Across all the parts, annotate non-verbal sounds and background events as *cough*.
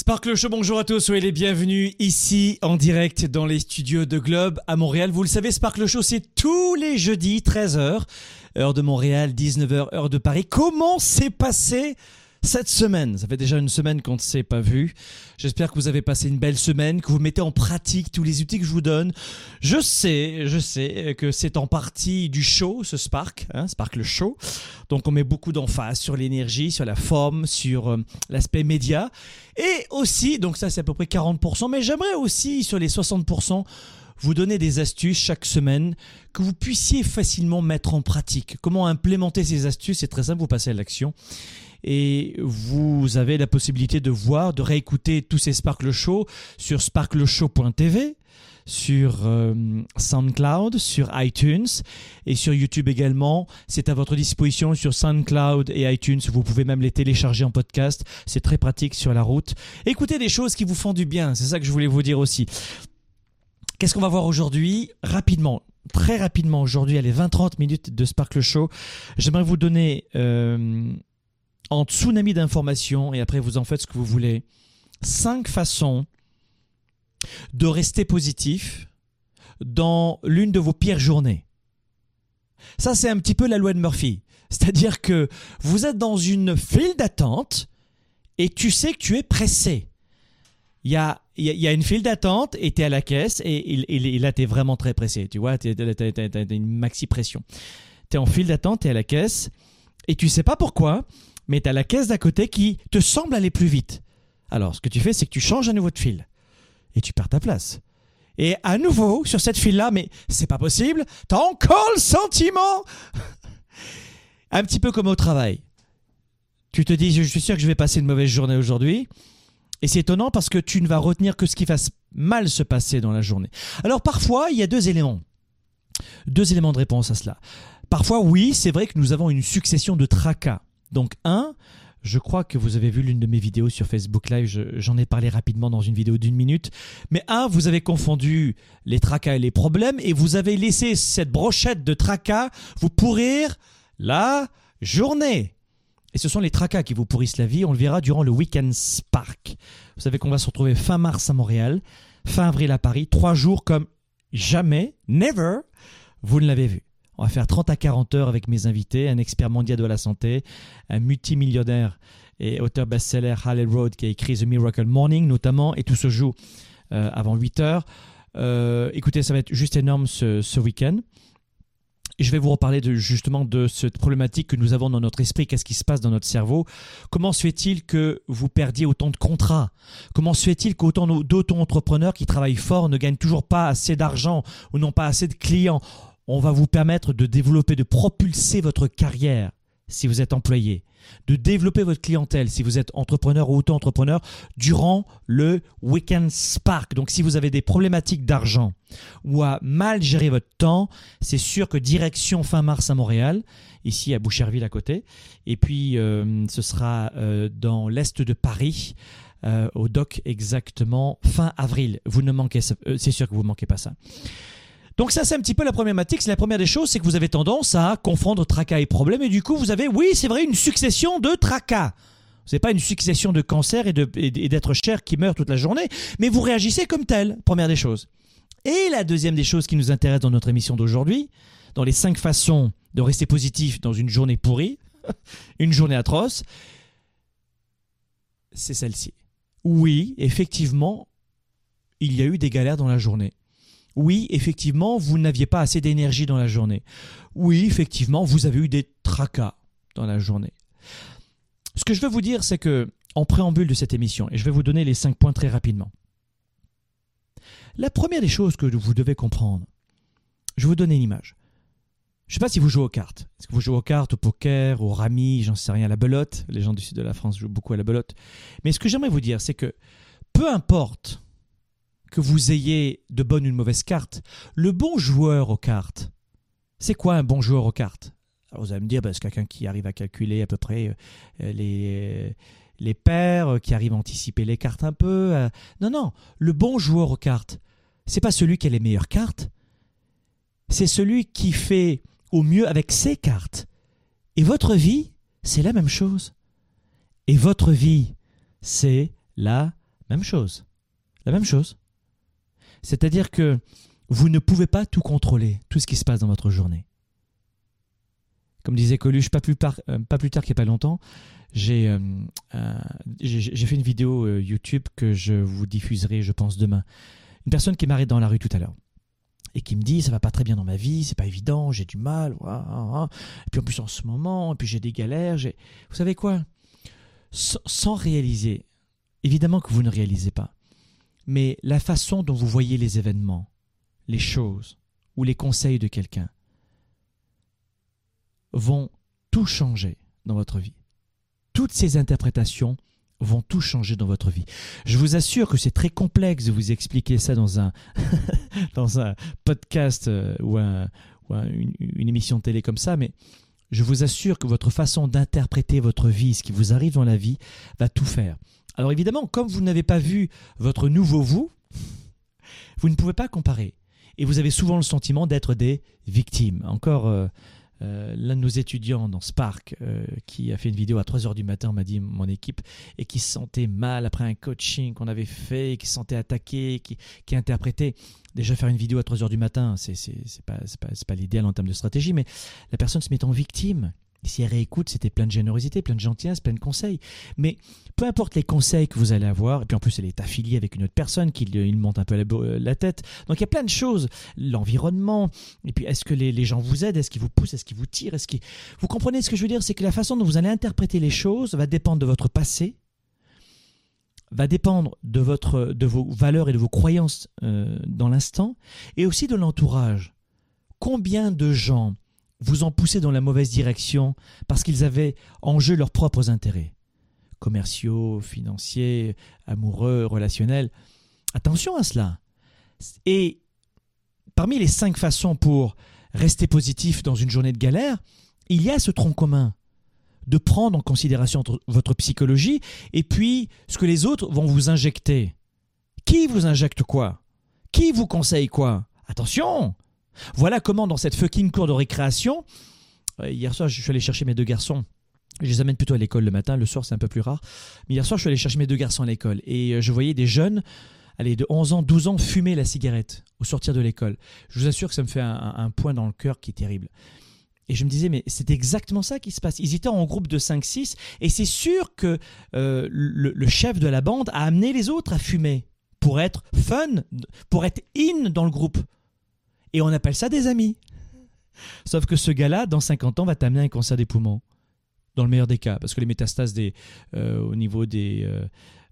Sparkle Show, bonjour à tous, soyez les bienvenus ici en direct dans les studios de Globe à Montréal. Vous le savez, Sparkle Show, c'est tous les jeudis, 13h, heure de Montréal, 19h, heure de Paris. Comment s'est passé cette semaine. Ça fait déjà une semaine qu'on ne s'est pas vu. J'espère que vous avez passé une belle semaine, que vous mettez en pratique tous les outils que je vous donne. Je sais, je sais que c'est en partie du show, ce Spark, hein, Spark le show. Donc on met beaucoup d'emphase sur l'énergie, sur la forme, sur euh, l'aspect média. Et aussi, donc ça c'est à peu près 40%, mais j'aimerais aussi sur les 60% vous donner des astuces chaque semaine que vous puissiez facilement mettre en pratique. Comment implémenter ces astuces C'est très simple, vous passez à l'action et vous avez la possibilité de voir, de réécouter tous ces Sparkle Show sur sparkleshow.tv sur euh, SoundCloud, sur iTunes et sur YouTube également. C'est à votre disposition sur SoundCloud et iTunes. Vous pouvez même les télécharger en podcast. C'est très pratique sur la route. Écoutez des choses qui vous font du bien. C'est ça que je voulais vous dire aussi. Qu'est-ce qu'on va voir aujourd'hui Rapidement, très rapidement aujourd'hui, allez 20-30 minutes de Sparkle Show. J'aimerais vous donner euh, en tsunami d'informations et après vous en faites ce que vous voulez. Cinq façons de rester positif dans l'une de vos pires journées. Ça, c'est un petit peu la loi de Murphy. C'est-à-dire que vous êtes dans une file d'attente et tu sais que tu es pressé. Il y a, y a, une file d'attente et tu es à la caisse et, là, tu es vraiment très pressé. Tu vois, tu as, une maxi pression. Tu es en file d'attente, tu es à la caisse et tu sais pas pourquoi, mais tu as la caisse d'à côté qui te semble aller plus vite. Alors, ce que tu fais, c'est que tu changes à nouveau de fil et tu perds ta place. Et à nouveau, sur cette file-là, mais c'est pas possible, tu as encore le sentiment *laughs* Un petit peu comme au travail. Tu te dis, je suis sûr que je vais passer une mauvaise journée aujourd'hui. Et c'est étonnant parce que tu ne vas retenir que ce qui va mal se passer dans la journée. Alors parfois, il y a deux éléments. Deux éléments de réponse à cela. Parfois, oui, c'est vrai que nous avons une succession de tracas. Donc un, je crois que vous avez vu l'une de mes vidéos sur Facebook Live, j'en ai parlé rapidement dans une vidéo d'une minute. Mais un, vous avez confondu les tracas et les problèmes et vous avez laissé cette brochette de tracas vous pourrir la journée. Et ce sont les tracas qui vous pourrissent la vie, on le verra durant le Weekend Spark. Vous savez qu'on va se retrouver fin mars à Montréal, fin avril à Paris, trois jours comme jamais, never, vous ne l'avez vu. On va faire 30 à 40 heures avec mes invités, un expert mondial de la santé, un multimillionnaire et auteur best-seller Hallel Road qui a écrit The Miracle Morning notamment, et tout se joue euh, avant 8 heures. Euh, écoutez, ça va être juste énorme ce, week-end. Je vais vous reparler justement de cette problématique que nous avons dans notre esprit, qu'est-ce qui se passe dans notre cerveau? Comment se fait-il que vous perdiez autant de contrats? Comment se fait-il qu'autant d'auto-entrepreneurs qui travaillent fort ne gagnent toujours pas assez d'argent ou n'ont pas assez de clients? On va vous permettre de développer, de propulser votre carrière si vous êtes employé, de développer votre clientèle si vous êtes entrepreneur ou auto-entrepreneur durant le Weekend Spark. Donc si vous avez des problématiques d'argent ou à mal gérer votre temps, c'est sûr que direction fin mars à Montréal, ici à Boucherville à côté, et puis euh, ce sera euh, dans l'est de Paris. Euh, au doc exactement fin avril. Vous ne manquez, c'est sûr que vous ne manquez pas ça. Donc ça, c'est un petit peu la problématique. C'est la première des choses, c'est que vous avez tendance à confondre tracas et problèmes. Et du coup, vous avez, oui, c'est vrai, une succession de tracas. Ce n'est pas une succession de cancers et d'êtres chers qui meurent toute la journée, mais vous réagissez comme tel, première des choses. Et la deuxième des choses qui nous intéresse dans notre émission d'aujourd'hui, dans les cinq façons de rester positif dans une journée pourrie, *laughs* une journée atroce, c'est celle-ci. Oui, effectivement, il y a eu des galères dans la journée. Oui, effectivement, vous n'aviez pas assez d'énergie dans la journée. Oui, effectivement, vous avez eu des tracas dans la journée. Ce que je veux vous dire, c'est que, en préambule de cette émission, et je vais vous donner les cinq points très rapidement. La première des choses que vous devez comprendre, je vais vous donner une image. Je ne sais pas si vous jouez aux cartes. Est-ce que vous jouez aux cartes, au poker, au rami, j'en sais rien, à la belote? Les gens du sud de la France jouent beaucoup à la belote. Mais ce que j'aimerais vous dire, c'est que peu importe que vous ayez de bonnes ou de mauvaises cartes, le bon joueur aux cartes, c'est quoi un bon joueur aux cartes? Vous allez me dire, bah, c'est quelqu'un qui arrive à calculer à peu près euh, les, les paires, qui arrive à anticiper les cartes un peu. Euh. Non, non, le bon joueur aux cartes, c'est pas celui qui a les meilleures cartes, c'est celui qui fait au mieux avec ses cartes. Et votre vie, c'est la même chose. Et votre vie, c'est la même chose. La même chose. C'est-à-dire que vous ne pouvez pas tout contrôler, tout ce qui se passe dans votre journée. Comme disait Coluche, pas plus, euh, tard qu'il n'y a pas longtemps, j'ai euh, euh, fait une vidéo YouTube que je vous diffuserai, je pense, demain. Une personne qui m'arrête dans la rue tout à l'heure et qui me dit ça va pas très bien dans ma vie, c'est pas évident, j'ai du mal, et puis en plus en ce moment, puis j'ai des galères, vous savez quoi? Sans, réaliser, évidemment que vous ne réalisez pas, mais la façon dont vous voyez les événements, les choses ou les conseils de quelqu'un vont tout changer dans votre vie. Toutes ces interprétations vont tout changer dans votre vie. Je vous assure que c'est très complexe de vous expliquer ça dans un, *laughs* dans un podcast euh, ou, une, émission de télé comme ça, mais je vous assure que votre façon d'interpréter votre vie, ce qui vous arrive dans la vie, va tout faire. Alors évidemment, comme vous n'avez pas vu votre nouveau vous, vous ne pouvez pas comparer. Et vous avez souvent le sentiment d'être des victimes. Encore... Euh, euh, l'un de nos étudiants dans Spark, euh, qui a fait une vidéo à 3h du matin, m'a dit mon équipe, et qui se sentait mal après un coaching qu'on avait fait, qui se sentait attaqué, qui, interprétait. Déjà, faire une vidéo à 3h du matin, c'est pas, pas, pas l'idéal en termes de stratégie, mais la personne se met en victime. Si elle réécoute, c'était plein de générosité, plein de gentillesse, plein de conseils. Mais peu importe les conseils que vous allez avoir, et puis en plus elle est affiliée avec une autre personne qui il monte un peu la, tête. Donc il y a plein de choses. L'environnement, et puis est-ce que les, gens vous aident, est-ce qu'ils vous poussent, est-ce qu'ils vous tirent, est-ce qu'ils... Vous comprenez ce que je veux dire? C'est que la façon dont vous allez interpréter les choses va dépendre de votre passé, va dépendre de, votre, de vos valeurs et de vos croyances euh, dans l'instant, et aussi de l'entourage. Combien de gens vous ont poussé dans la mauvaise direction parce qu'ils avaient en jeu leurs propres intérêts commerciaux, financiers, amoureux, relationnels. Attention à cela. Et parmi les cinq façons pour rester positif dans une journée de galère, il y a ce tronc commun de prendre en considération votre psychologie et puis ce que les autres vont vous injecter. Qui vous injecte quoi? Qui vous conseille quoi? Attention voilà comment, dans cette fucking cour de récréation, euh, hier soir, je suis allé chercher mes deux garçons. Je les amène plutôt à l'école le matin, le soir c'est un peu plus rare. Mais hier soir, je suis allé chercher mes deux garçons à l'école et euh, je voyais des jeunes, allez, de 11 ans, 12 ans, fumer la cigarette au sortir de l'école. Je vous assure que ça me fait un, point dans le cœur qui est terrible. Et je me disais, mais c'est exactement ça qui se passe. Ils étaient en groupe de 5-6 et c'est sûr que euh, le, chef de la bande a amené les autres à fumer pour être fun, pour être in dans le groupe. Et on appelle ça des amis. Sauf que ce gars-là, dans 50 ans, va t'amener un cancer des poumons. Dans le meilleur des cas. Parce que les métastases des, euh, au niveau des, euh,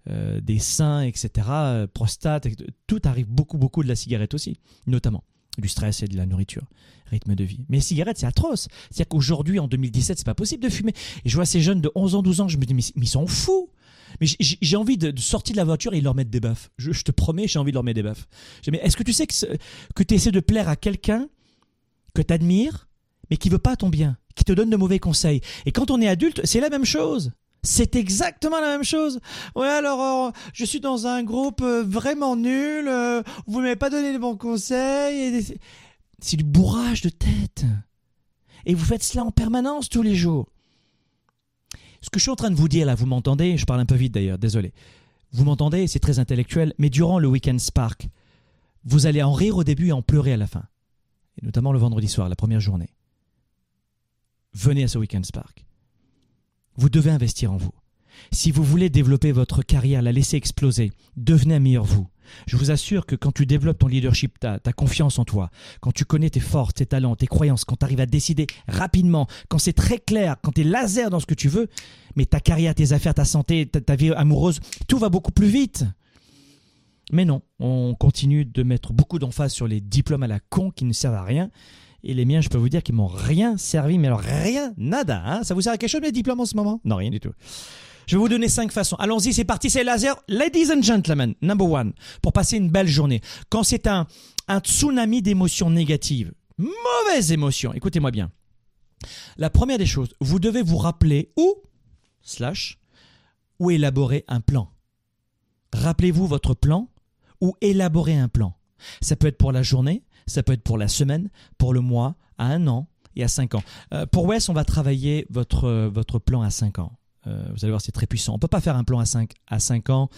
euh, seins, etc., prostate, tout arrive beaucoup, beaucoup de la cigarette aussi, notamment. Du stress et de la nourriture, rythme de vie. Mais les cigarettes, c'est atroce. C'est-à-dire qu'aujourd'hui, en 2017, c'est pas possible de fumer. Et je vois ces jeunes de 11 ans, 12 ans, je me dis, mais, ils sont fous. Mais j'ai envie de, sortir de la voiture et leur mettre des baffes. Je, te promets, j'ai envie de leur mettre des baffes. Mais est-ce que tu sais que, tu essaies de plaire à quelqu'un que tu admires, mais qui veut pas ton bien, qui te donne de mauvais conseils? Et quand on est adulte, c'est la même chose. C'est exactement la même chose. Ouais, alors, euh, je suis dans un groupe euh, vraiment nul, euh, vous ne m'avez pas donné de bons conseils. C'est du bourrage de tête. Et vous faites cela en permanence tous les jours. Ce que je suis en train de vous dire là, vous m'entendez? Je parle un peu vite d'ailleurs, désolé. Vous m'entendez? C'est très intellectuel, mais durant le Weekend Spark, Vous allez en rire au début et en pleurer à la fin. Et notamment le vendredi soir, la première journée. Venez à ce Weekend Spark. Vous devez investir en vous. Si vous voulez développer votre carrière, la laisser exploser, devenez un meilleur vous. Je vous assure que quand tu développes ton leadership, ta, confiance en toi, quand tu connais tes forces, tes talents, tes croyances, quand tu arrives à décider rapidement, quand c'est très clair, quand tu es laser dans ce que tu veux, mais ta carrière, tes affaires, ta santé, ta, ta vie amoureuse, tout va beaucoup plus vite. Mais non, on continue de mettre beaucoup d'emphase sur les diplômes à la con qui ne servent à rien. Et les miens, je peux vous dire qu'ils m'ont rien servi, mais alors rien, nada. Hein ça vous sert à quelque chose mes diplômes en ce moment? Non, rien du tout. Je vais vous donner cinq façons. Allons-y, c'est parti, c'est laser. Ladies and gentlemen, number one, pour passer une belle journée. Quand c'est un, un tsunami d'émotions négatives, mauvaises émotions, écoutez-moi bien. La première des choses, vous devez vous rappeler ou, slash, ou élaborer un plan. Rappelez-vous votre plan ou élaborer un plan. Ça peut être pour la journée, ça peut être pour la semaine, pour le mois, à un an et à cinq ans. Euh, pour Wes, on va travailler votre, votre plan à cinq ans. Euh, vous allez voir, c'est très puissant. On ne peut pas faire un plan à 5, à 5 ans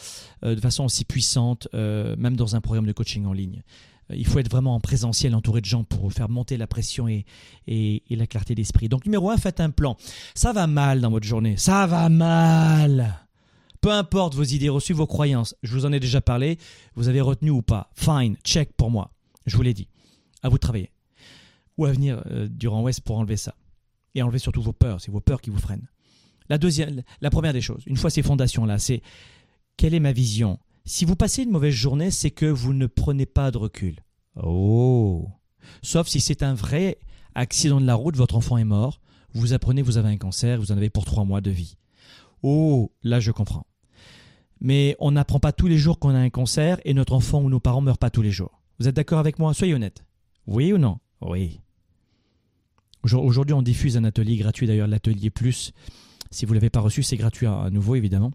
euh, de façon aussi puissante, euh, même dans un programme de coaching en ligne. Il faut être vraiment en présentiel, entouré de gens pour faire monter la pression et, et, et la clarté d'esprit. Donc numéro 1, faites un plan. Ça va mal dans votre journée. Ça va mal. Peu importe vos idées reçues, vos croyances. Je vous en ai déjà parlé. Vous avez retenu ou pas. Fine, check pour moi. Je vous l'ai dit. À vous de travailler. Ou à venir durant West pour enlever ça. Et enlever surtout vos peurs. C'est vos peurs qui vous freinent. La, deuxième, la première des choses, une fois ces fondations-là, c'est quelle est ma vision? Si vous passez une mauvaise journée, c'est que vous ne prenez pas de recul. Oh Sauf si c'est un vrai accident de la route, votre enfant est mort, vous apprenez, vous avez un cancer, vous en avez pour trois mois de vie. Oh, là je comprends. Mais on n'apprend pas tous les jours qu'on a un cancer et notre enfant ou nos parents ne meurent pas tous les jours. Vous êtes d'accord avec moi? Soyez honnête. Oui ou non? Oui. Aujourd'hui, on diffuse un atelier gratuit, d'ailleurs l'atelier plus, si vous ne l'avez pas reçu, c'est gratuit à, nouveau, évidemment.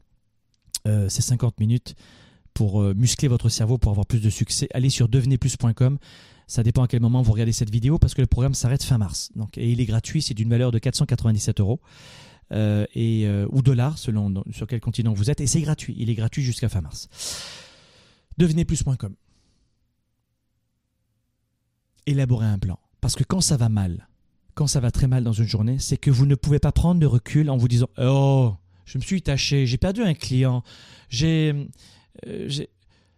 Euh, c'est 50 minutes pour euh, muscler votre cerveau, pour avoir plus de succès. Allez sur devenezplus.com. Ça dépend à quel moment vous regardez cette vidéo parce que le programme s'arrête fin mars. Et il est gratuit, c'est d'une valeur de 497 euros. Euh, et, ou dollars selon sur quel continent vous êtes. Et c'est gratuit. Il est gratuit jusqu'à fin mars. Devenezplus.com. Élaborez un plan. Parce que quand ça va mal, quand ça va très mal dans une journée, c'est que vous ne pouvez pas prendre de recul en vous disant Oh, je me suis taché, j'ai perdu un client, j'ai. Euh,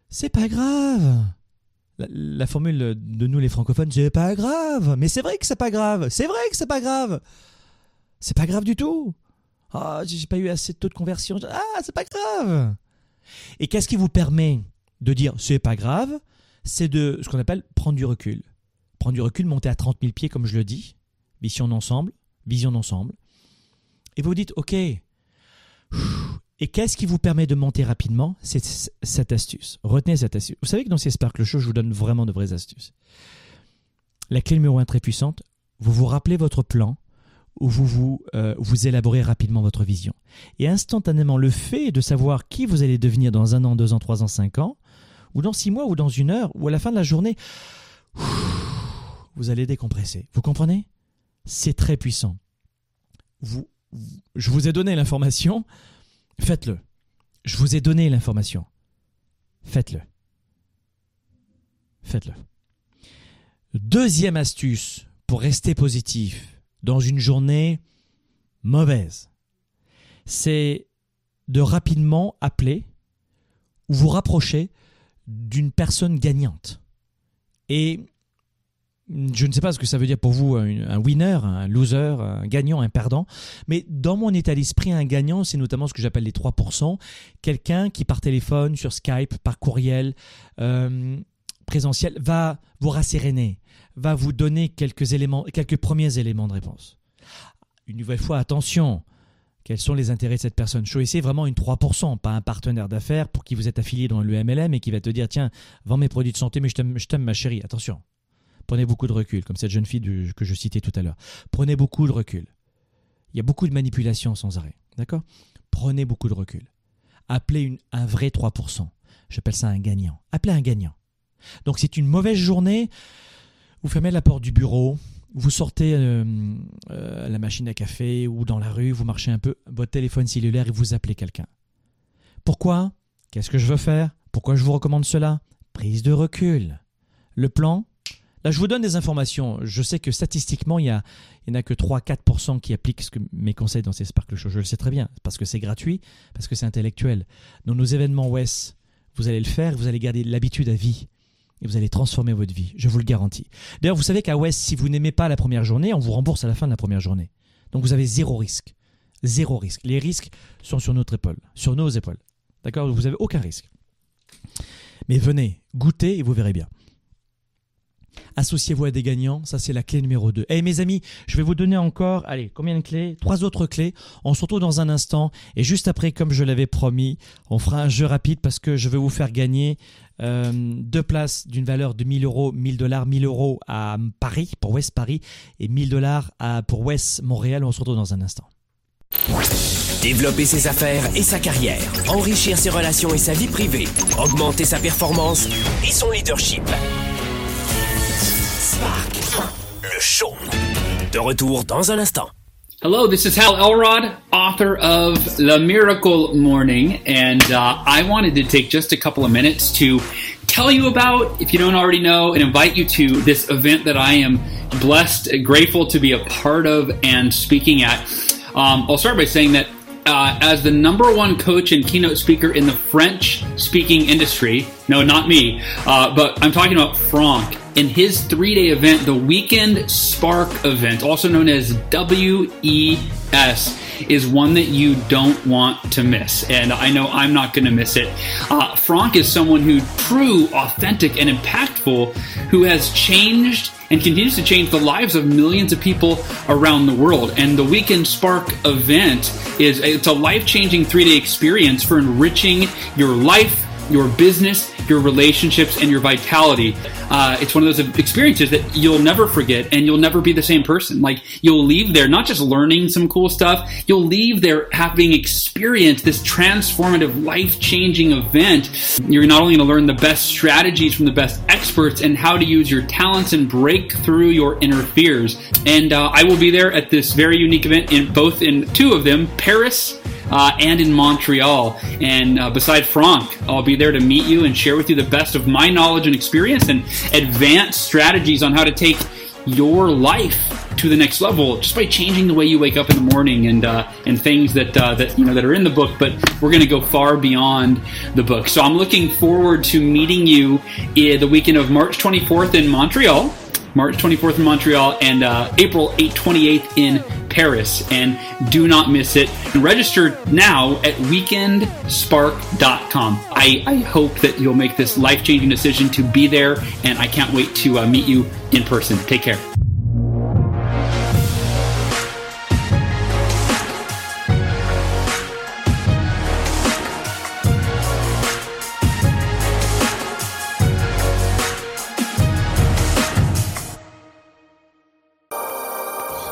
c'est pas grave. La, formule de nous les francophones, c'est pas grave. Mais c'est vrai que c'est pas grave. C'est vrai que c'est pas grave. C'est pas grave du tout. Ah, oh, j'ai pas eu assez de taux de conversion. Ah, c'est pas grave. Et qu'est-ce qui vous permet de dire c'est pas grave? C'est de ce qu'on appelle prendre du recul. Prendre du recul, monter à 30 000 pieds, comme je le dis, mission d'ensemble, vision d'ensemble. Et vous dites, OK, et qu'est-ce qui vous permet de monter rapidement C'est cette astuce. Retenez cette astuce. Vous savez que dans ces Sparkle Show, je vous donne vraiment de vraies astuces. La clé numéro un très puissante, vous vous rappelez votre plan ou vous, vous, euh, vous élaborez rapidement votre vision. Et instantanément, le fait de savoir qui vous allez devenir dans un an, deux ans, trois ans, cinq ans, ou dans six mois, ou dans une heure, ou à la fin de la journée, vous allez décompresser. Vous comprenez? C'est très puissant. Je vous ai donné l'information, faites-le. Je vous ai donné l'information, faites-le. Faites-le. Deuxième astuce pour rester positif dans une journée mauvaise, c'est de rapidement appeler ou vous rapprocher d'une personne gagnante. Je ne sais pas ce que ça veut dire pour vous, un, winner, un loser, un gagnant, un perdant. Mais dans mon état d'esprit, un gagnant, c'est notamment ce que j'appelle les 3%. Quelqu'un qui par téléphone, sur Skype, par courriel, euh, présentiel, va vous rasséréner, va vous donner quelques éléments, quelques premiers éléments de réponse. Une nouvelle fois, attention. Quels sont les intérêts de cette personne? Choisissez vraiment une 3%, pas un partenaire d'affaires pour qui vous êtes affilié dans le MLM et qui va te dire tiens, vends mes produits de santé, mais je t'aime ma chérie. Attention, Prenez beaucoup de recul, comme cette jeune fille que je citais tout à l'heure. Prenez beaucoup de recul. Il y a beaucoup de manipulation sans arrêt. D'accord? Prenez beaucoup de recul. Appelez un vrai 3%. J'appelle ça un gagnant. Appelez un gagnant. Donc c'est une mauvaise journée. Vous fermez la porte du bureau, vous sortez euh, euh, la machine à café ou dans la rue, vous marchez un peu, votre téléphone cellulaire et vous appelez quelqu'un. Pourquoi? Qu'est-ce que je veux faire? Pourquoi je vous recommande cela? Prise de recul. Le plan, là je vous donne des informations. Je sais que statistiquement, il n'y en a que 3-4% qui appliquent mes conseils dans ces Sparkle Show. Je le sais très bien, parce que c'est gratuit, parce que c'est intellectuel. Dans nos événements WES, vous allez le faire, vous allez garder l'habitude à vie. Et vous allez transformer votre vie, je vous le garantis. D'ailleurs, vous savez qu'à West, si vous n'aimez pas la première journée, on vous rembourse à la fin de la première journée. Donc vous avez zéro risque. Zéro risque. Les risques sont sur notre épaule, sur nos épaules. D'accord? Vous n'avez aucun risque. Mais venez, goûtez et vous verrez bien. Associez-vous à des gagnants, ça c'est la clé numéro 2. Et mes amis, je vais vous donner encore, allez, combien de clés? Trois autres clés. On se retrouve dans un instant. Et juste après, comme je l'avais promis, on fera un jeu rapide parce que je vais vous faire gagner euh, deux places d'une valeur de 1000 euros, 1000 dollars, 1000 euros à Paris, pour West Paris, et 1000 dollars pour West Montréal. On se retrouve dans un instant. Développer ses affaires et sa carrière, enrichir ses relations et sa vie privée, augmenter sa performance et son leadership. Le show. De retour dans un instant. Hello, this is Hal Elrod, author of The Miracle Morning, and uh, I wanted to take just a couple of minutes to tell you about, if you don't already know, and invite you to this event that I am blessed, grateful to be a part of and speaking at. Um, I'll start by saying that uh, as the number one coach and keynote speaker in the French speaking industry, no, not me, uh, but I'm talking about Franck in his three day event, the Weekend Spark event, also known as WES, is one that you don't want to miss. And I know I'm not going to miss it. Uh, Franck is someone who true, authentic, and impactful who has changed and continues to change the lives of millions of people around the world. And the Weekend Spark event is it's a life-changing three-day experience for enriching your life, your business, your relationships, and your vitality. Uh, it's one of those experiences that you'll never forget and you'll never be the same person. Like you'll leave there not just learning some cool stuff, you'll leave there having experienced this transformative, life changing event. You're not only going to learn the best strategies from the best experts and how to use your talents and break through your inner fears. And uh, I will be there at this very unique event in both in two of them, Paris uh, and in Montreal. And uh, beside Franck, I'll be there to meet you and share with you the best of my knowledge and experience and advanced strategies on how to take your life to the next level just by changing the way you wake up in the morning and uh, and things that uh, that you know that are in the book. But we're going to go far beyond the book. So I'm looking forward to meeting you in the weekend of March 24th in Montreal. March 24th in Montreal and uh, April 8th, 28th in Paris. And do not miss it. Register now at weekendspark.com. I, I hope that you'll make this life changing decision to be there, and I can't wait to uh, meet you in person. Take care.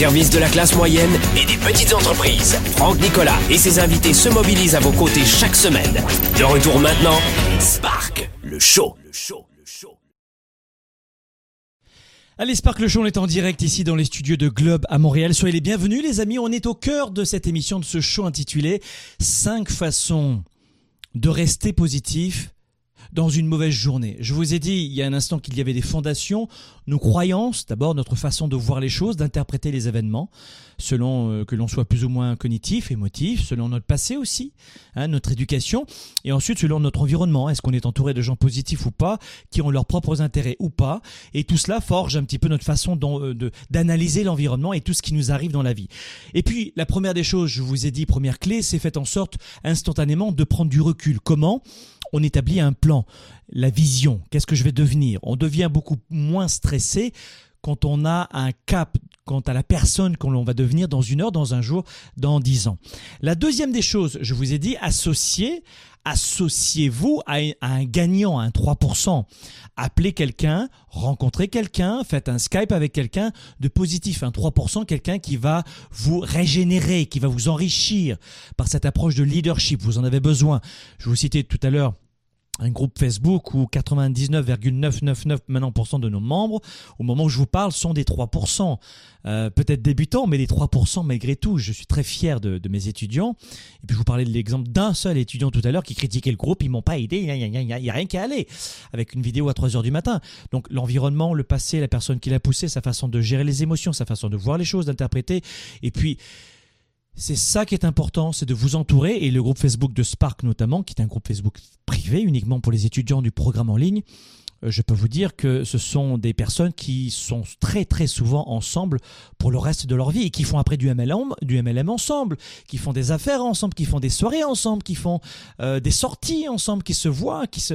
Service de la classe moyenne et des petites entreprises, Franck Nicolas et ses invités se mobilisent à vos côtés chaque semaine. De retour maintenant, Spark, le show. Le show. Allez, Sparkle Show, on est en direct ici dans les studios de Globe à Montréal. Soyez les bienvenus, les amis. On est au cœur de cette émission, de ce show intitulé 5 façons de rester positif dans une mauvaise journée. Je vous ai dit il y a un instant qu'il y avait des fondations, nos croyances, d'abord notre façon de voir les choses, d'interpréter les événements, selon euh, que l'on soit plus ou moins cognitif, émotif, selon notre passé aussi, hein, notre éducation, et ensuite selon notre environnement. Est-ce qu'on est entouré de gens positifs ou pas, qui ont leurs propres intérêts ou pas, et tout cela forge un petit peu notre façon euh, d'analyser l'environnement et tout ce qui nous arrive dans la vie. Et puis la première des choses, je vous ai dit, première clé, c'est fait en sorte instantanément de prendre du recul. Comment? On établit un plan, la vision, qu'est-ce que je vais devenir. On devient beaucoup moins stressé quand on a un cap quant à la personne qu'on va devenir dans une heure, dans un jour, dans dix ans. La deuxième des choses, je vous ai dit, associer, associez-vous à, un gagnant, à un 3%. Appelez quelqu'un, rencontrez quelqu'un, faites un Skype avec quelqu'un de positif, un 3%, quelqu'un qui va vous régénérer, qui va vous enrichir par cette approche de leadership. Vous en avez besoin. Je vous citais tout à l'heure un groupe Facebook où 99,999% de nos membres, au moment où je vous parle, sont des 3%. Euh, peut-être débutants, mais des 3% malgré tout. Je suis très fier de, mes étudiants. Et puis je vous parlais de l'exemple d'un seul étudiant tout à l'heure qui critiquait le groupe. Ils m'ont pas aidé. Il n'y a, rien qu'à aller. Avec une vidéo à 3 heures du matin. Donc l'environnement, le passé, la personne qui l'a poussé, sa façon de gérer les émotions, sa façon de voir les choses, d'interpréter. Et puis c'est ça qui est important, c'est de vous entourer, et le groupe Facebook de Spark notamment, qui est un groupe Facebook privé uniquement pour les étudiants du programme en ligne, euh, je peux vous dire que ce sont des personnes qui sont très très souvent ensemble pour le reste de leur vie et qui font après du MLM, du MLM ensemble, qui font des affaires ensemble, qui font des soirées ensemble, qui font euh, des sorties ensemble, qui se voient, qui se,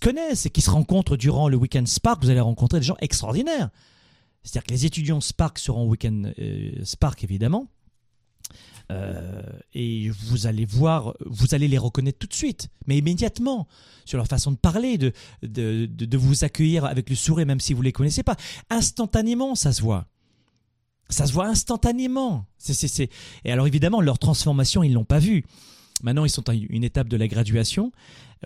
connaissent et qui se rencontrent durant le week-end Spark. Vous allez rencontrer des gens extraordinaires. C'est-à-dire que les étudiants Spark seront au week-end euh, Spark évidemment euh, et vous allez voir, vous allez les reconnaître tout de suite, mais immédiatement, sur leur façon de parler, de, de, de, vous accueillir avec le sourire, même si vous ne les connaissez pas. Instantanément, ça se voit. Ça se voit instantanément. c'est Et alors évidemment, leur transformation, ils ne l'ont pas vue. Maintenant, ils sont à une étape de la graduation.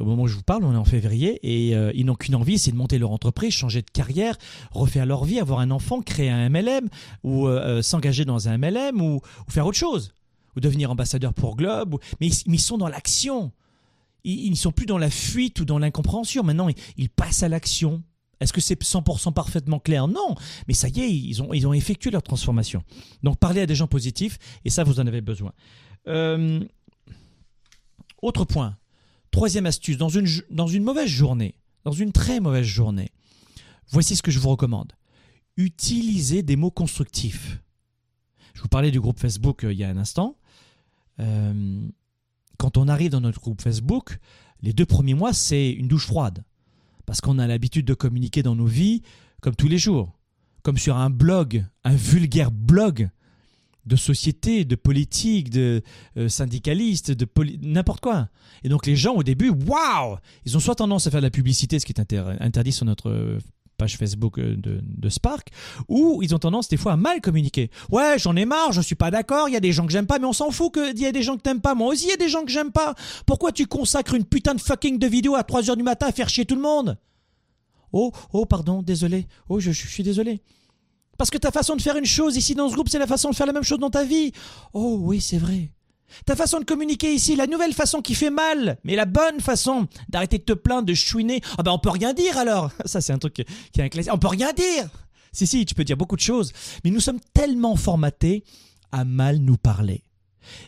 Au moment où je vous parle, on est en février, et euh, ils n'ont qu'une envie, c'est de monter leur entreprise, changer de carrière, refaire leur vie, avoir un enfant, créer un MLM, ou euh, s'engager dans un MLM, ou faire autre chose ou devenir ambassadeur pour Globe, mais, ils, sont dans l'action. Ils ne sont plus dans la fuite ou dans l'incompréhension. Maintenant, ils, passent à l'action. Est-ce que c'est 100% parfaitement clair? Non, mais ça y est, ils ont, ils ont effectué leur transformation. Donc parlez à des gens positifs, et ça, vous en avez besoin. Euh, autre point, troisième astuce, dans une, dans une mauvaise journée, dans une très mauvaise journée, voici ce que je vous recommande. Utilisez des mots constructifs. Je vous parlais du groupe Facebook euh, il y a un instant. Euh, quand on arrive dans notre groupe Facebook, les deux premiers mois, c'est une douche froide. Parce qu'on a l'habitude de communiquer dans nos vies comme tous les jours. Comme sur un blog, un vulgaire blog de société, de politique, de euh, syndicaliste, de n'importe quoi. Et donc les gens au début, waouh, ils ont soit tendance à faire de la publicité, ce qui est interdit sur notre page Facebook euh, de, Spark, où ils ont tendance des fois à mal communiquer. Ouais, j'en ai marre, je suis pas d'accord, il y a des gens que j'aime pas, mais on s'en fout qu'il y a des gens que t'aimes pas. Moi aussi, il y a des gens que j'aime pas. Pourquoi tu consacres une putain de fucking de vidéo à 3h du matin à faire chier tout le monde? Oh, oh, pardon, désolé. Oh, je suis désolé. Parce que ta façon de faire une chose ici dans ce groupe, c'est la façon de faire la même chose dans ta vie. Oh oui, c'est vrai. Ta façon de communiquer ici, la nouvelle façon qui fait mal, mais la bonne façon d'arrêter de te plaindre, de chouiner. Ah ben on peut rien dire alors. *laughs* Ça c'est un truc qui est un classique. On peut rien dire. Si si, tu peux dire beaucoup de choses, mais nous sommes tellement formatés à mal nous parler.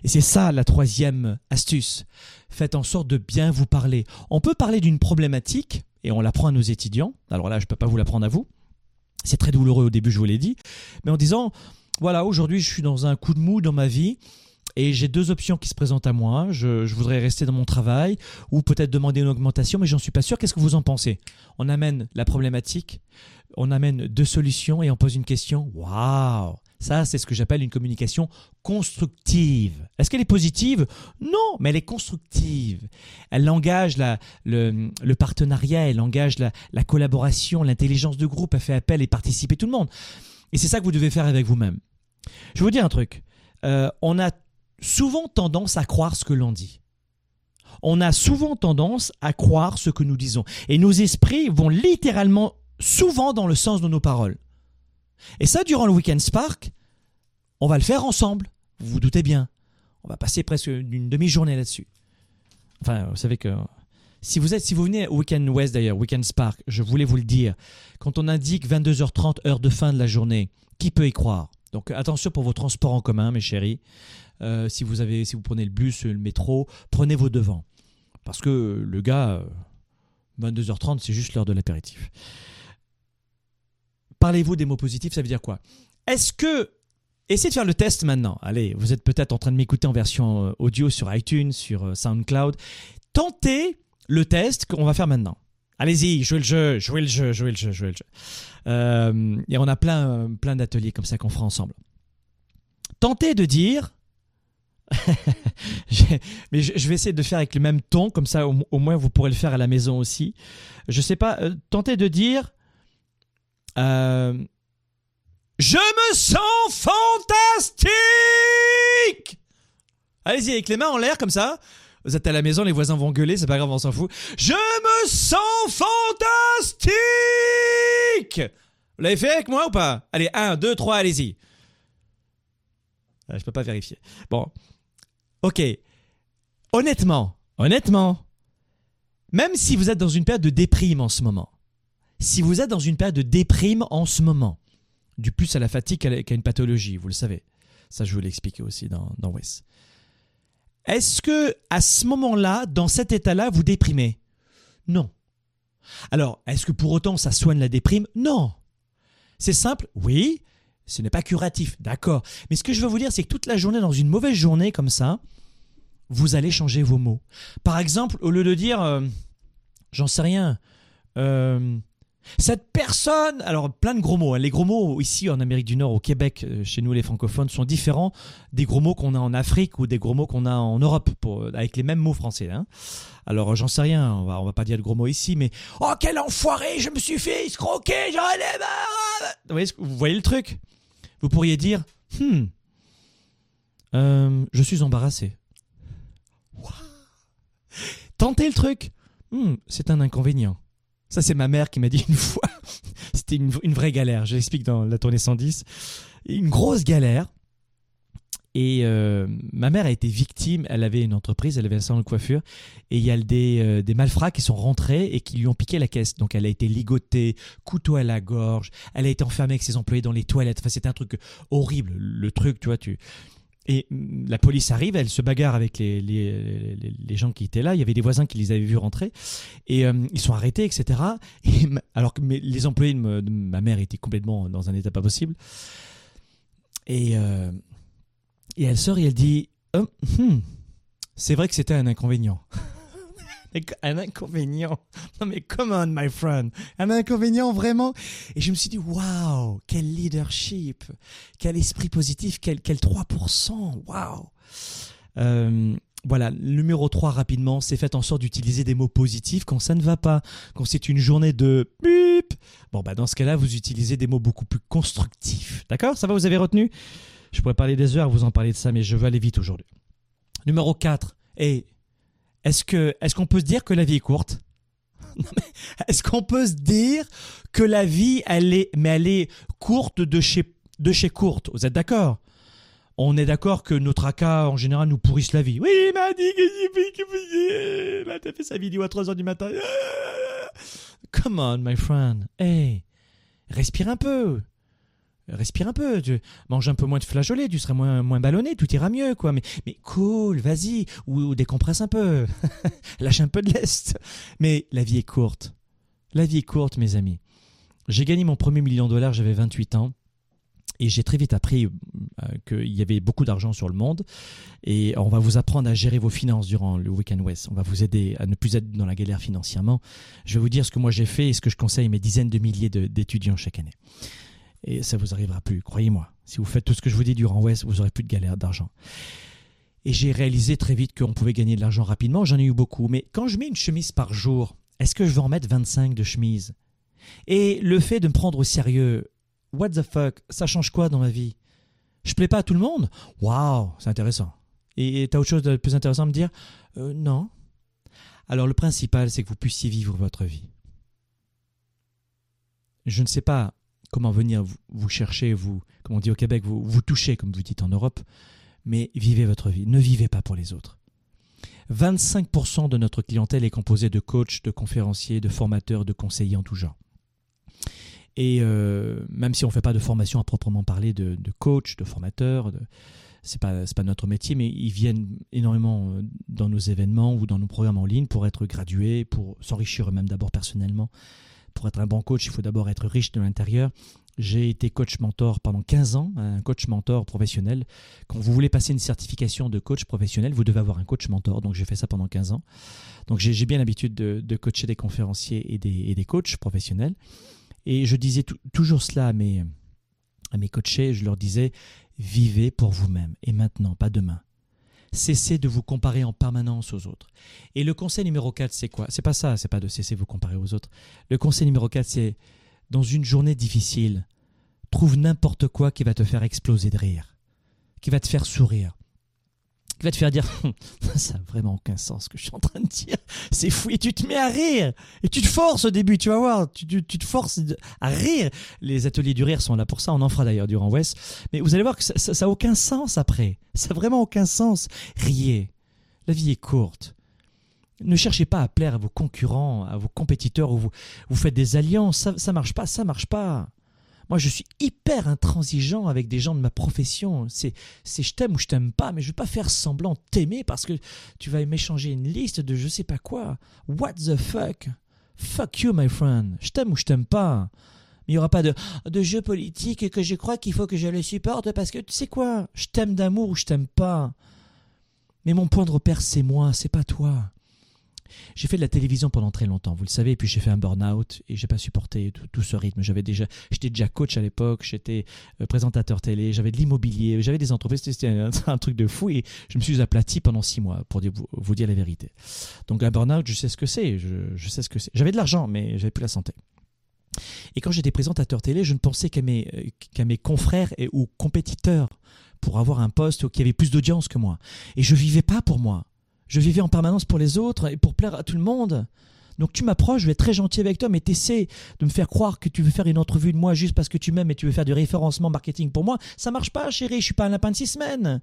Et c'est ça la troisième astuce. Faites en sorte de bien vous parler. On peut parler d'une problématique, et on l'apprend à nos étudiants. Alors là, je ne peux pas vous l'apprendre à vous. C'est très douloureux au début, je vous l'ai dit. Mais en disant, voilà, aujourd'hui, je suis dans un coup de mou dans ma vie et j'ai deux options qui se présentent à moi. Je, voudrais rester dans mon travail ou peut-être demander une augmentation, mais j'en suis pas sûr. Qu'est-ce que vous en pensez? On amène la problématique, on amène deux solutions et on pose une question. Waouh ça, c'est ce que j'appelle une communication constructive. Est-ce qu'elle est positive? Non, mais elle est constructive. Elle engage le, partenariat, elle engage la, la collaboration, l'intelligence de groupe, elle fait appel et participer tout le monde. Et c'est ça que vous devez faire avec vous-même. Je vais vous dire un truc. Euh, on a souvent tendance à croire ce que l'on dit. On a souvent tendance à croire ce que nous disons. Et nos esprits vont littéralement souvent dans le sens de nos paroles. Et ça, durant le Weekend Spark, on va le faire ensemble. Vous vous doutez bien. On va passer presque une demi-journée là-dessus. Enfin, vous savez que si vous êtes, si vous venez au Weekend West d'ailleurs, Weekend Spark, je voulais vous le dire, quand on indique 22h30 heure de fin de la journée, qui peut y croire? Donc attention pour vos transports en commun, mes chéris. Euh, si vous avez, si vous prenez le bus, le métro, prenez vos devants, parce que le gars, 22h30, c'est juste l'heure de l'apéritif. Parlez-vous des mots positifs, ça veut dire quoi? Est-ce que Essayez de faire le test maintenant. Allez, vous êtes peut-être en train de m'écouter en version euh, audio sur iTunes, sur euh, SoundCloud. Tentez le test qu'on va faire maintenant. Allez-y, jouez le jeu, jouez le jeu, jouez le jeu, jouez le jeu. Euh, et on a plein, plein d'ateliers comme ça qu'on fera ensemble. Tentez de dire. *laughs* mais je vais essayer de faire avec le même ton, comme ça au, moins vous pourrez le faire à la maison aussi. Je sais pas, euh, tentez de dire. Euh, je me sens fantastique Allez-y, avec les mains en l'air comme ça. Vous êtes à la maison, les voisins vont gueuler, c'est pas grave, on s'en fout. Je me sens fantastique Vous l'avez fait avec moi ou pas? Allez, 1, 2, 3, allez-y. Ah, je peux pas vérifier. Bon. Ok. Honnêtement, honnêtement, même si vous êtes dans une période de déprime en ce moment, si vous êtes dans une période de déprime en ce moment, du plus à la fatigue qu'à une pathologie, vous le savez. Ça, je vous l'ai expliqué aussi dans, dans West. Est-ce que à ce moment-là, dans cet état-là, vous déprimez? Non. Alors, est-ce que pour autant ça soigne la déprime? Non. C'est simple, oui. Ce n'est pas curatif, d'accord. Mais ce que je veux vous dire, c'est que toute la journée, dans une mauvaise journée comme ça, vous allez changer vos mots. Par exemple, au lieu de dire, euh, j'en sais rien, euh, cette personne, alors plein de gros mots. Hein. Les gros mots ici en Amérique du Nord, au Québec, euh, chez nous les francophones, sont différents des gros mots qu'on a en Afrique ou des gros mots qu'on a en Europe, avec les mêmes mots français. Hein. Alors j'en sais rien, on va, va pas dire de gros mots ici, mais oh quel enfoiré, je me suis fait escroquer, j'en ai marre. Vous voyez le truc? Vous pourriez dire, hmm, euh, je suis embarrassé. Tentez le truc. Hmm, c'est un inconvénient. Ça, c'est ma mère qui m'a dit une fois. *laughs* C'était une, vraie galère. Je l'explique dans la tournée 110. Une grosse galère. Et euh, ma mère a été victime. Elle avait une entreprise, elle avait un salon de coiffure. Et il y a des, euh, des malfrats qui sont rentrés et qui lui ont piqué la caisse. Donc elle a été ligotée, couteau à la gorge. Elle a été enfermée avec ses employés dans les toilettes. Enfin, c'était un truc horrible. Le truc, tu vois, et mm, la police arrive, elle se bagarre avec les, les, les, gens qui étaient là. Il y avait des voisins qui les avaient vus rentrer. Et euh, ils sont arrêtés, etc. Et, *laughs* alors que les employés de, ma mère étaient complètement dans un état pas possible. Et, et elle sort et elle dit oh, hmm, C'est vrai que c'était un inconvénient. *laughs* un inconvénient. Non mais come on, my friend. Un inconvénient vraiment. Et je me suis dit, waouh, quel leadership, quel esprit positif, quel, quel 3%, waouh. Euh, voilà, numéro 3 rapidement, c'est fait en sorte d'utiliser des mots positifs quand ça ne va pas, quand c'est une journée de. Bon bah dans ce cas-là, vous utilisez des mots beaucoup plus constructifs. D'accord? Ça va, vous avez retenu? Je pourrais parler des heures, vous en parler de ça, mais je veux aller vite aujourd'hui. Numéro 4, et est-ce que est-ce qu'on peut se dire que la vie est courte? *laughs* Est-ce qu'on peut se dire que la vie elle est mais elle est courte de chez de chez courte? Vous êtes d'accord? On est d'accord que nos tracas, en général, nous pourrissent la vie. Oui, il m'a dit que j'ai fait sa vidéo à 3h du matin. *laughs* Come on, my friend. Hey, respire un peu respire un peu, tu mange un peu moins de flageolets, tu seras moins, moins ballonné, tout ira mieux, quoi. Mais, mais cool, vas-y, ou, décompresse un peu, *laughs* lâche un peu de l'est. Mais la vie est courte. La vie est courte, mes amis. J'ai gagné mon premier million de dollars, j'avais 28 ans. Et j'ai très vite appris euh, qu'il y avait beaucoup d'argent sur le monde. Et on va vous apprendre à gérer vos finances durant le Weekend West. On va vous aider à ne plus être dans la galère financièrement. Je vais vous dire ce que moi j'ai fait et ce que je conseille à mes dizaines de milliers d'étudiants chaque année et ça vous arrivera plus, croyez-moi. Si vous faites tout ce que je vous dis durant West, vous aurez plus de galère d'argent. Et j'ai réalisé très vite qu'on pouvait gagner de l'argent rapidement, j'en ai eu beaucoup, mais quand je mets une chemise par jour, est-ce que je vais en mettre 25 de chemises Et le fait de me prendre au sérieux, what the fuck, ça change quoi dans ma vie? Je plais pas à tout le monde? Waouh, c'est intéressant. Et t'as autre chose de plus intéressant à me dire? Euh, Non. Alors le principal, c'est que vous puissiez vivre votre vie. Je ne sais pas comment venir vous, chercher, vous, comme on dit au Québec, vous, vous toucher, comme vous dites en Europe, mais vivez votre vie. Ne vivez pas pour les autres. 25% de notre clientèle est composée de coachs, de conférenciers, de formateurs, de conseillers en tout genre. Et euh, même si on ne fait pas de formation à proprement parler de, de coach, de formateur, de, c'est pas pas notre métier, mais ils viennent énormément euh, dans nos événements ou dans nos programmes en ligne pour être gradués, pour s'enrichir eux-mêmes d'abord personnellement. Pour être un bon coach, il faut d'abord être riche de l'intérieur. J'ai été coach mentor pendant 15 ans, un coach mentor professionnel. Quand vous voulez passer une certification de coach professionnel, vous devez avoir un coach mentor. Donc j'ai fait ça pendant 15 ans. Donc j'ai bien l'habitude de, coacher des conférenciers et des, coachs professionnels. Et je disais toujours cela mes, à mes coachés, je leur disais, vivez pour vous-même, et maintenant, pas demain. Cessez de vous comparer en permanence aux autres. Et le conseil numéro 4, c'est quoi? C'est pas ça, c'est pas de cesser de vous comparer aux autres. Le conseil numéro 4, c'est dans une journée difficile, trouve n'importe quoi qui va te faire exploser de rire, qui va te faire sourire qui va te faire dire *laughs* ça n'a vraiment aucun sens ce que je suis en train de dire. C'est fou. Et tu te mets à rire. Et tu te forces au début, tu vas voir. Tu, te forces à rire. Les ateliers du rire sont là pour ça. On en fera d'ailleurs durant West. Mais vous allez voir que ça n'a aucun sens après. Ça n'a vraiment aucun sens. Riez. La vie est courte. Ne cherchez pas à plaire à vos concurrents, à vos compétiteurs, ou vous, vous faites des alliances. Ça, ça marche pas, ça marche pas. Moi, je suis hyper intransigeant avec des gens de ma profession. C'est, c'est je t'aime ou je t'aime pas, mais je veux pas faire semblant t'aimer parce que tu vas m'échanger une liste de je sais pas quoi. What the fuck? Fuck you, my friend. Je t'aime ou je t'aime pas. Mais il n'y aura pas de, de jeu politique que je crois qu'il faut que je le supporte parce que tu sais quoi? Je t'aime d'amour ou je t'aime pas. Mais mon point de repère, c'est moi, c'est pas toi. J'ai fait de la télévision pendant très longtemps, vous le savez, et puis j'ai fait un burn-out et j'ai pas supporté tout, ce rythme. J'avais déjà, j'étais déjà coach à l'époque, j'étais euh, présentateur télé, j'avais de l'immobilier, j'avais des entreprises, c'était *laughs* un, truc de fou et je me suis aplati pendant six mois pour vous, dire la vérité. Donc un burn-out, je sais ce que c'est, je, sais ce que c'est. J'avais de l'argent, mais j'avais plus la santé. Et quand j'étais présentateur télé, je ne pensais qu'à mes, euh, confrères ou compétiteurs pour avoir un poste qui avait plus d'audience que moi. Et je vivais pas pour moi. Je vivais en permanence pour les autres et pour plaire à tout le monde. Donc tu m'approches, je vais être très gentil avec toi, mais t'essaies de me faire croire que tu veux faire une entrevue de moi juste parce que tu m'aimes et tu veux faire du référencement marketing pour moi. Ça marche pas, chérie, je suis pas un lapin de six semaines.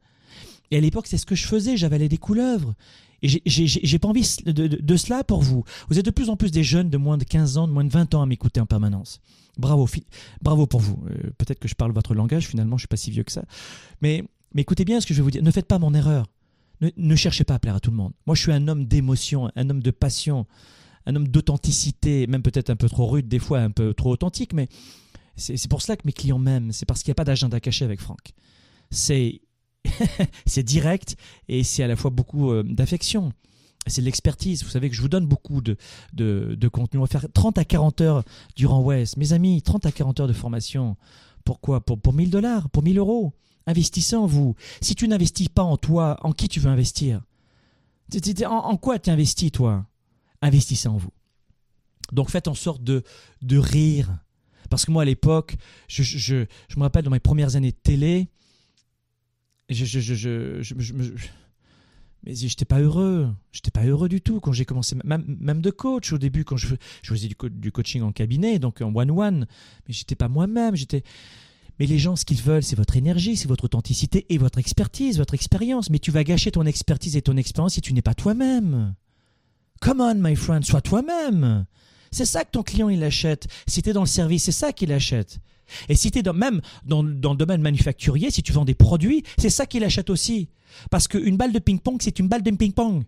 Et à l'époque, c'est ce que je faisais, j'avalais des couleuvres. Et j'ai pas envie de, cela pour vous. Vous êtes de plus en plus des jeunes de moins de 15 ans, de moins de 20 ans à m'écouter en permanence. Bravo, bravo pour vous. Euh, peut-être que je parle votre langage, finalement, je suis pas si vieux que ça. Mais, mais écoutez bien ce que je vais vous dire. Ne faites pas mon erreur. Ne, cherchez pas à plaire à tout le monde. Moi, je suis un homme d'émotion, un homme de passion, un homme d'authenticité, même peut-être un peu trop rude, des fois un peu trop authentique, mais c'est pour cela que mes clients m'aiment. C'est parce qu'il n'y a pas d'agenda caché avec Franck. *laughs* C'est direct et c'est à la fois beaucoup euh, d'affection. C'est de l'expertise. Vous savez que je vous donne beaucoup de, de, de, contenu. On va faire 30 à 40 heures durant West. Mes amis, 30 à 40 heures de formation. Pourquoi? Pour, pour 1000 dollars, pour 1000 euros. Investissez en vous. Si tu n'investis pas en toi, en qui tu veux investir? En, quoi tu investis, toi? Investissez en vous. Donc faites en sorte de, de rire. Parce que moi, à l'époque, je, je, je, me rappelle dans mes premières années de télé, je, mais j'étais pas heureux, j'étais pas heureux du tout quand j'ai commencé, même, même de coach au début, quand je, je faisais du, du coaching en cabinet, donc en one-one, mais j'étais pas moi-même, j'étais, mais les gens, ce qu'ils veulent, c'est votre énergie, c'est votre authenticité et votre expertise, votre expérience. Mais tu vas gâcher ton expertise et ton expérience si tu n'es pas toi-même. Come on, my friend, sois toi-même. C'est ça que ton client, il achète. Si tu es dans le service, c'est ça qu'il achète. Et si tu es même dans, dans, le domaine manufacturier, si tu vends des produits, c'est ça qu'il achète aussi. Parce qu'une balle de ping-pong, c'est une balle de ping-pong.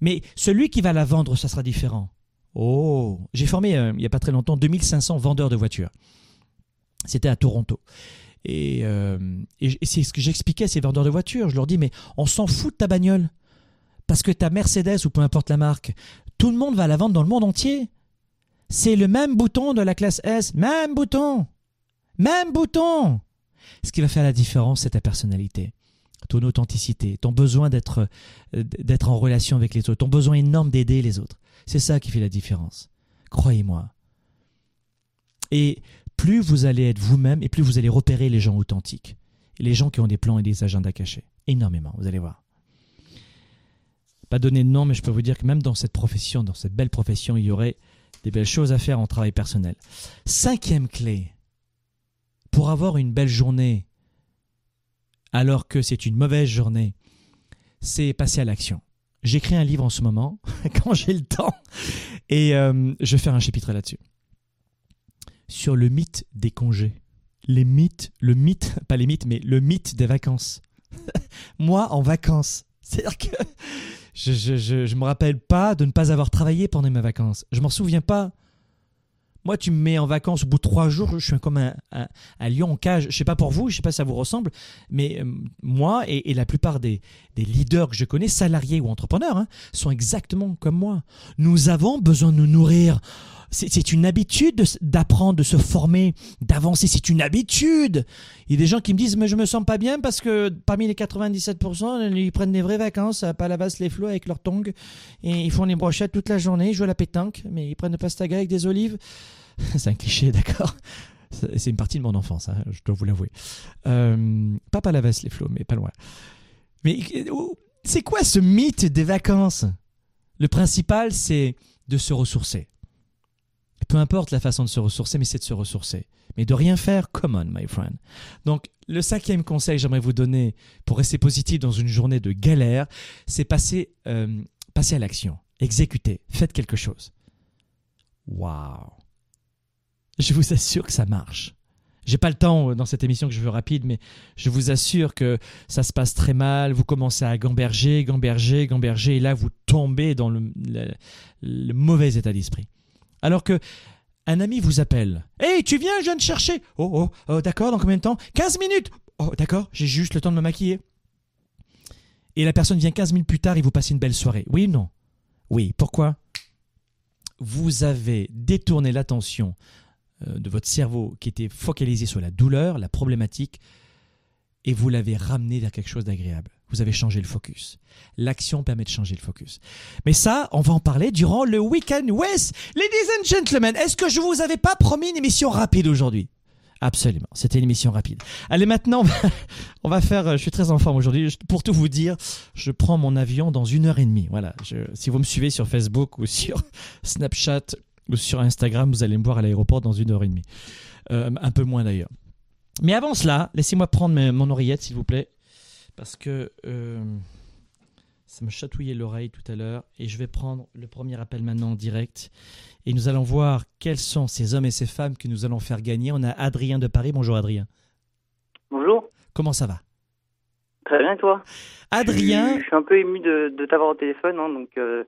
Mais celui qui va la vendre, ça sera différent. Oh, j'ai formé euh, il n'y a pas très longtemps 2500 vendeurs de voitures. C'était à Toronto. Euh, et, c'est ce que j'expliquais à ces vendeurs de voitures. Je leur dis, mais on s'en fout de ta bagnole. Parce que ta Mercedes ou peu importe la marque, tout le monde va la vendre dans le monde entier. C'est le même bouton de la classe S. Même bouton. Même bouton. Ce qui va faire la différence, c'est ta personnalité, ton authenticité, ton besoin d'être, d'être en relation avec les autres, ton besoin énorme d'aider les autres. C'est ça qui fait la différence. Croyez-moi. Et plus vous allez être vous-même et plus vous allez repérer les gens authentiques. les gens qui ont des plans et des agendas cachés. Énormément, vous allez voir. Pas donner de nom, mais je peux vous dire que même dans cette profession, dans cette belle profession, il y aurait des belles choses à faire en travail personnel. Cinquième clé, pour avoir une belle journée alors que c'est une mauvaise journée, c'est passer à l'action. J'écris un livre en ce moment, *laughs* quand j'ai le temps, et euh, je vais faire un chapitre là-dessus. Sur le mythe des congés. Les mythes, le mythe, *laughs* pas les mythes, mais le mythe des vacances. *laughs* Moi, en vacances. C'est-à-dire que *laughs* je, ne me rappelle pas de ne pas avoir travaillé pendant mes vacances. Je m'en souviens pas. Moi, tu me mets en vacances au bout de trois jours, je suis comme un, lion en cage. Je sais pas pour vous, je sais pas si ça vous ressemble, mais euh, moi et, la plupart des, leaders que je connais, salariés ou entrepreneurs, hein, sont exactement comme moi. Nous avons besoin de nous nourrir. C'est une habitude d'apprendre, de se former, d'avancer. C'est une habitude. Il y a des gens qui me disent, mais je me sens pas bien parce que parmi les 97%, ils prennent des vraies vacances à Palavas les flots avec leurs tongs et ils font les brochettes toute la journée, ils jouent à la pétanque, mais ils prennent de pastaga avec des olives. *laughs* C'est un cliché, d'accord? C'est une partie de mon enfance, hein, je dois vous l'avouer. Euh, pas Palavas les flots, mais pas loin. Mais oh, c'est quoi ce mythe des vacances? Le principal, c'est de se ressourcer. Peu importe la façon de se ressourcer, mais c'est de se ressourcer. Mais de rien faire, come on, my friend. Donc, le cinquième conseil que j'aimerais vous donner pour rester positif dans une journée de galère, c'est passer, euh, passer à l'action. Exécuter. Faites quelque chose. Waouh. Je vous assure que ça marche. J'ai pas le temps euh, dans cette émission que je veux rapide, mais je vous assure que ça se passe très mal. Vous commencez à gamberger, gamberger, gamberger, et là vous tombez dans le mauvais état d'esprit. Alors que un ami vous appelle. Hey, tu viens, je viens te chercher. Oh, oh, oh d'accord, dans combien de temps? 15 minutes. Oh, d'accord, j'ai juste le temps de me maquiller. Et la personne vient 15 minutes plus tard et vous passez une belle soirée. Oui ou non? Oui, pourquoi? Vous avez détourné l'attention euh, de votre cerveau qui était focalisé sur la douleur, la problématique, et vous l'avez ramené vers quelque chose d'agréable vous avez changé le focus. L'action permet de changer le focus. Mais ça, on va en parler durant le week-end West. Ladies and gentlemen, est-ce que je vous avais pas promis une émission rapide aujourd'hui? Absolument, c'était une émission rapide. Allez, maintenant, on va faire. Je suis très en forme aujourd'hui. Pour tout vous dire, je prends mon avion dans une heure et demie. Voilà. si vous me suivez sur Facebook ou sur *laughs* Snapchat ou sur Instagram, vous allez me voir à l'aéroport dans une heure et demie. Euh, un peu moins d'ailleurs. Mais avant cela, laissez-moi prendre mon oreillette, s'il vous plaît parce que euh, ça me chatouillait l'oreille tout à l'heure et je vais prendre le premier appel maintenant en direct et nous allons voir quels sont ces hommes et ces femmes que nous allons faire gagner. On a Adrien de Paris. Bonjour Adrien. Bonjour. Comment ça va? Très bien toi? Adrien. Je, suis un peu ému de, t'avoir au téléphone, hein, donc euh,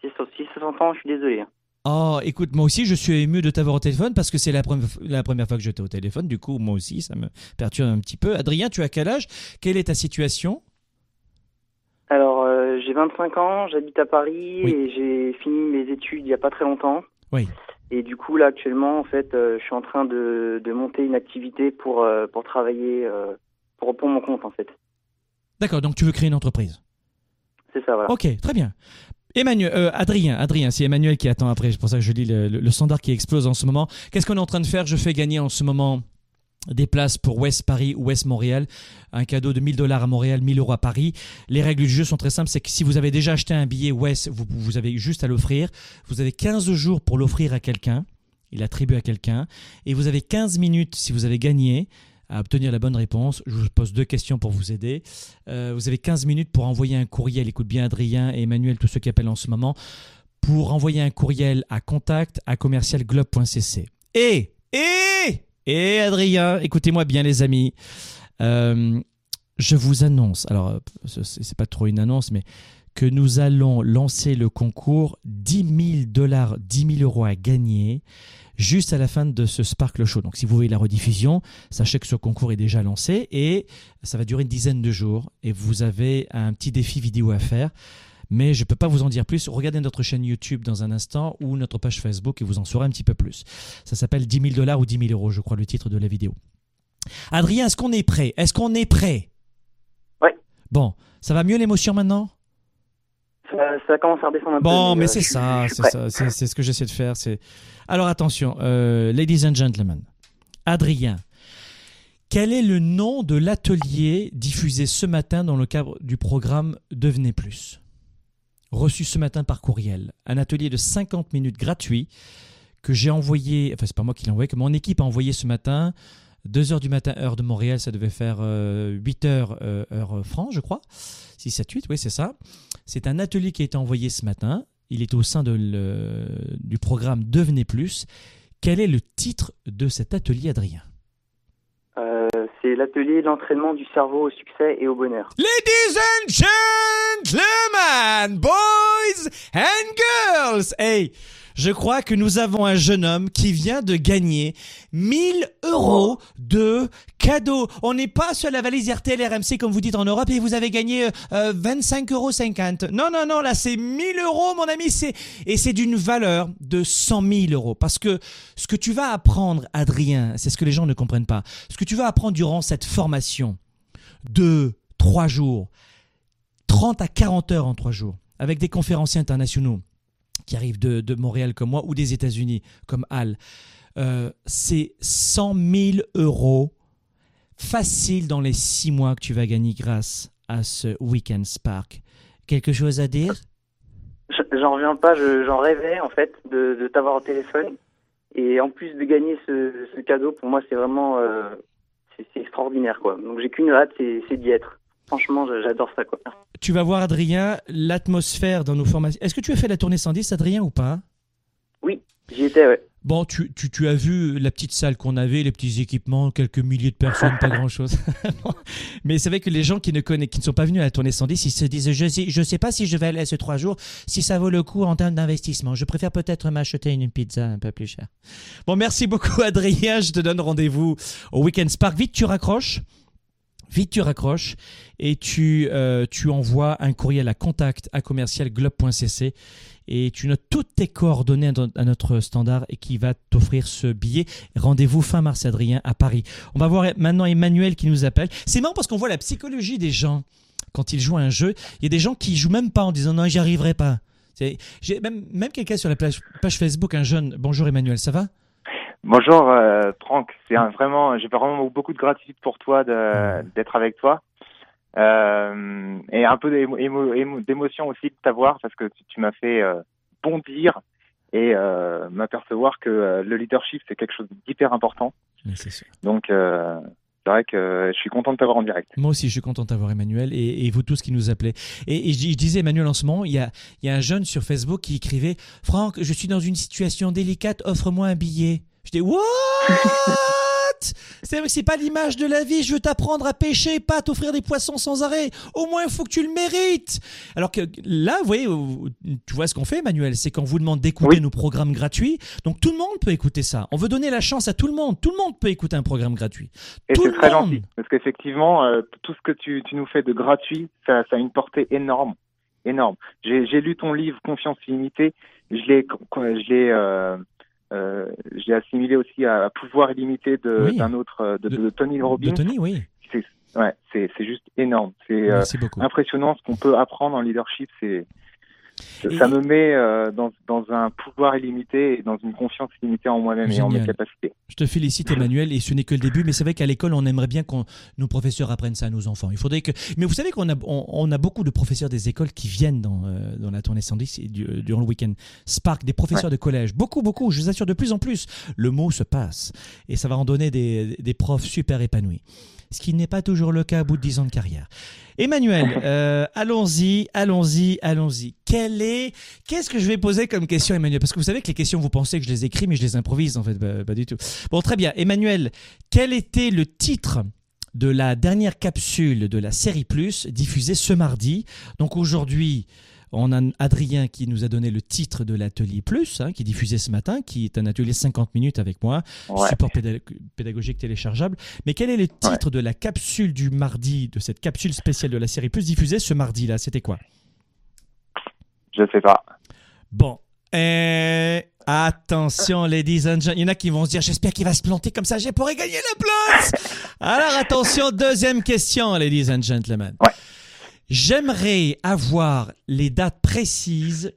si, ça s'entend, je suis désolé. Oh, écoute, moi aussi, je suis ému de t'avoir au téléphone parce que c'est la, la, première fois que j'étais au téléphone. Du coup, moi aussi, ça me perturbe un petit peu. Adrien, tu as quel âge? Quelle est ta situation? Alors, euh, j'ai 25 ans, j'habite à Paris et j'ai fini mes études il n'y a pas très longtemps. Oui. Et du coup, là, actuellement, en fait, euh, je suis en train de, monter une activité pour, euh, pour travailler, pour, pour mon compte, en fait. D'accord, donc tu veux créer une entreprise? C'est ça, voilà. Ok, très bien. Emmanuel, euh, Adrien, Adrien, c'est Emmanuel qui attend après. C'est pour ça que je lis le, standard qui explose en ce moment. Qu'est-ce qu'on est en train de faire? Je fais gagner en ce moment des places pour West Paris ou West Montréal. Un cadeau de 1000 dollars à Montréal, 1000 euros à Paris. Les règles du jeu sont très simples. C'est que si vous avez déjà acheté un billet West, vous, vous avez juste à l'offrir. Vous avez 15 jours pour l'offrir à quelqu'un. Il attribue à quelqu'un. Et vous avez 15 minutes si vous avez gagné à obtenir la bonne réponse. Je vous pose deux questions pour vous aider. Euh, vous avez 15 minutes pour envoyer un courriel. Écoute bien Adrien et Emmanuel, tous ceux qui appellent en ce moment, pour envoyer un courriel à contact à commercialglobe.cc. Et, et, et Adrien, écoutez-moi bien les amis. Euh, je vous annonce, alors c'est pas trop une annonce, mais que nous allons lancer le concours 10 000 dollars, 10 000 euros à gagner juste à la fin de ce Sparkle Show. Donc si vous voyez la rediffusion, sachez que ce concours est déjà lancé et ça va durer une dizaine de jours et vous avez un petit défi vidéo à faire. Mais je ne peux pas vous en dire plus. Regardez notre chaîne YouTube dans un instant ou notre page Facebook et vous en saurez un petit peu plus. Ça s'appelle 10 000 dollars ou 10 000 euros, je crois, le titre de la vidéo. Adrien, est-ce qu'on est prêt? Est-ce qu'on est prêt? Oui. Bon, ça va mieux l'émotion maintenant? Ça, commence à redescendre un peu. Bon, mais, euh, c'est ça, c'est ce que j'essaie de faire. C'est alors attention, euh, ladies and gentlemen, Adrien, quel est le nom de l'atelier diffusé ce matin dans le cadre du programme Devenez Plus? Reçu ce matin par courriel. Un atelier de 50 minutes gratuit que j'ai envoyé, enfin c'est pas moi qui l'ai envoyé, que mon équipe a envoyé ce matin 2h du matin, heure de Montréal, ça devait faire 8h, heure France, je crois. 6, 7, 8, oui, c'est ça. C'est un atelier qui a été envoyé ce matin. Il est au sein de du programme Devenez Plus. Quel est le titre de cet atelier, Adrien? C'est l'atelier l'entraînement du cerveau au succès et au bonheur. Ladies and gentlemen, boys and girls, hey, je crois que nous avons un jeune homme qui vient de gagner 1000 euros de cadeaux. On n'est pas sur la valise RTL RMC comme vous dites en Europe et vous avez gagné 25,50 euh, euros. Non, non, non, là c'est 1000 euros mon ami. c'est Et c'est d'une valeur de 100 000 euros. Parce que ce que tu vas apprendre, Adrien, c'est ce que les gens ne comprennent pas. Ce que tu vas apprendre durant cette formation de 3 jours, 30 à 40 heures en 3 jours, avec des conférenciers internationaux, qui arrivent de, Montréal comme moi ou des États-Unis comme Al, euh, c'est 100 000 euros facile dans les six mois que tu vas gagner grâce à ce Weekend Spark. Quelque chose à dire? J'en reviens pas, j'en rêvais en fait de, t'avoir au téléphone. Et en plus de gagner ce, cadeau, pour moi c'est vraiment euh, c'est extraordinaire quoi. Donc j'ai qu'une hâte, c'est d'y être. Franchement, j'adore ça quoi tu vas voir, Adrien, l'atmosphère dans nos formations. Est-ce que tu as fait la tournée 110, Adrien, ou pas? Oui, j'y étais, ouais. Bon, tu, tu, as vu la petite salle qu'on avait, les petits équipements, quelques milliers de personnes, pas grand-chose. *laughs* Mais c'est vrai que les gens qui ne connaissent, qui ne sont pas venus à la tournée 110, ils se disent je sais, je sais pas si je vais aller à ce trois jours, si ça vaut le coup en termes d'investissement. Je préfère peut-être m'acheter une pizza un peu plus chère. Bon, merci beaucoup Adrien. Je te donne rendez-vous au Weekend Spark. Vite, tu raccroches? Vite, tu raccroches et tu, euh, tu envoies un courriel à contact à commercialglobe.cc et tu notes toutes tes coordonnées à notre standard et qui va t'offrir ce billet. Rendez-vous fin mars, Adrien, à Paris. On va voir maintenant Emmanuel qui nous appelle. C'est marrant parce qu'on voit la psychologie des gens quand ils jouent à un jeu. Il y a des gens qui jouent même pas en disant non, j'y arriverai pas. J'ai même, même quelqu'un sur la page, page Facebook, un jeune. Bonjour Emmanuel, ça va? Bonjour euh, Franck, c'est vraiment, j'ai vraiment beaucoup de gratitude pour toi d'être avec toi euh, et un peu d'émotion aussi de t'avoir parce que tu, m'as fait euh, bondir et m'apercevoir que le leadership c'est quelque chose d'hyper important. Donc c'est vrai que je suis content de t'avoir en direct. Moi aussi, je suis content de t'avoir, Emmanuel, et, et, vous tous qui nous appelez. Et, et je, disais, Emmanuel, en ce moment, il y, a, il y a un jeune sur Facebook qui écrivait Franck, je suis dans une situation délicate, offre-moi un billet. Je dis What? *laughs* C'est pas l'image de la vie. Je veux t'apprendre à pêcher, pas t'offrir des poissons sans arrêt. Au moins, il faut que tu le mérites. Alors que là, vous voyez, tu vois ce qu'on fait, Emmanuel, c'est qu'on vous demande d'écouter nos programmes gratuits. Donc tout le monde peut écouter ça. On veut donner la chance à tout le monde. Tout le monde peut écouter un programme gratuit. Et c'est très gentil. Parce qu'effectivement, euh, tout ce que tu, nous fais de gratuit, ça, a une portée énorme. Énorme. J'ai lu ton livre Confiance illimitée. Je l'ai, je l'ai, euh, euh, j'ai assimilé aussi à Pouvoir illimité d'un autre, euh, de, Tony Robbins. De Tony, oui. C'est ouais, c'est juste énorme. C'est euh, impressionnant ce qu'on peut apprendre en leadership. C'est ça me met euh, dans, dans, un pouvoir illimité et dans une confiance illimitée en moi-même et en mes capacités. Je te félicite Emmanuel et ce n'est que le début mais c'est vrai qu'à l'école on aimerait bien que nos professeurs apprennent ça à nos enfants. Il faudrait que mais vous savez qu'on a on, a beaucoup de professeurs des écoles qui viennent dans, euh, dans la tournée 110 durant le week-end. Spark des professeurs de collège, beaucoup beaucoup, je vous assure de plus en plus. Le mot se passe et ça va en donner des, des profs super épanouis ce qui n'est pas toujours le cas à bout de 10 ans de carrière. Emmanuel, *laughs* euh, allons-y, allons-y, allons-y. Quel est, qu'est-ce que je vais poser comme question, Emmanuel? Parce que vous savez que les questions, vous pensez que je les écris, mais je les improvise en fait, bah, pas du tout. Bon, très bien. Emmanuel, quel était le titre de la dernière capsule de la série Plus diffusée ce mardi? Donc aujourd'hui, on a Adrien qui nous a donné le titre de l'atelier Plus, hein, qui est diffusé ce matin, qui est un atelier 50 minutes avec moi, support pédagogique téléchargeable. Mais quel est le titre de la capsule du mardi, de cette capsule spéciale de la série Plus diffusée ce mardi-là C'était quoi? Je sais pas. Bon. Et... Attention, ladies and gentlemen. Il y en a qui vont se dire, j'espère qu'il va se planter comme ça, j'ai pourrais gagner la place. Alors attention, deuxième question, ladies and gentlemen. Ouais. J'aimerais avoir les dates précises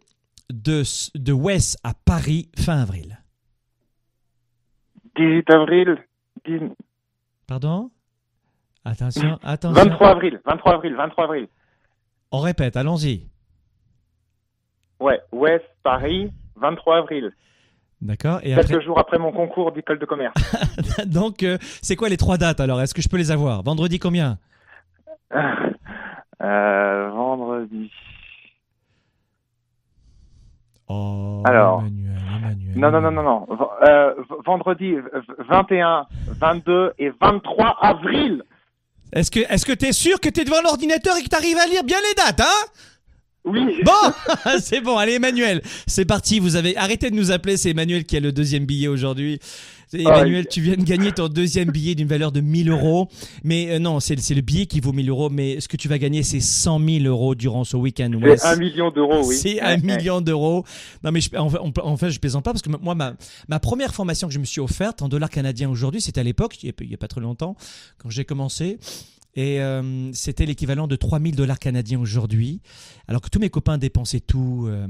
de, de Wes à Paris fin avril. 18 avril. Pardon? Attention, attention. 23 avril, 23 avril, 23 avril. On répète, allons-y. Ouais, West, Paris, 23 avril. D'accord. Et Quelques après, jours après mon concours d'école de commerce. *laughs* donc, euh, c'est quoi les trois dates alors? Est-ce que je peux les avoir? Vendredi combien? Euh, vendredi. Oh, Alors. Emmanuel, Emmanuel. Non, non, non, non, non. Euh, vendredi v- 21, 22 et 23 avril. Est-ce que est-ce que t'es sûr que t'es devant l'ordinateur et que t'arrives à lire bien les dates, hein? Oui. Bon, *laughs* c'est bon. Allez, Emmanuel, c'est parti. Vous avez arrêté de nous appeler. C'est Emmanuel qui a le deuxième billet aujourd'hui. Et Emmanuel, tu viens de gagner ton deuxième billet d'une valeur de 1000 euros. Mais euh, non, c'est le billet qui vaut 1000 euros. Mais ce que tu vas gagner, c'est 100 000 euros durant ce week-end. Ouais, C'est un million d'euros, oui. C'est un million d'euros. Non, mais je, en, en fait, je plaisante pas parce que moi, ma, ma première formation que je me suis offerte en dollars canadiens aujourd'hui, c'était à l'époque, il y a- il y a pas très longtemps, quand j'ai commencé. Et euh, c'était l'équivalent de 3000 dollars canadiens aujourd'hui. Alors que tous mes copains dépensaient tout euh,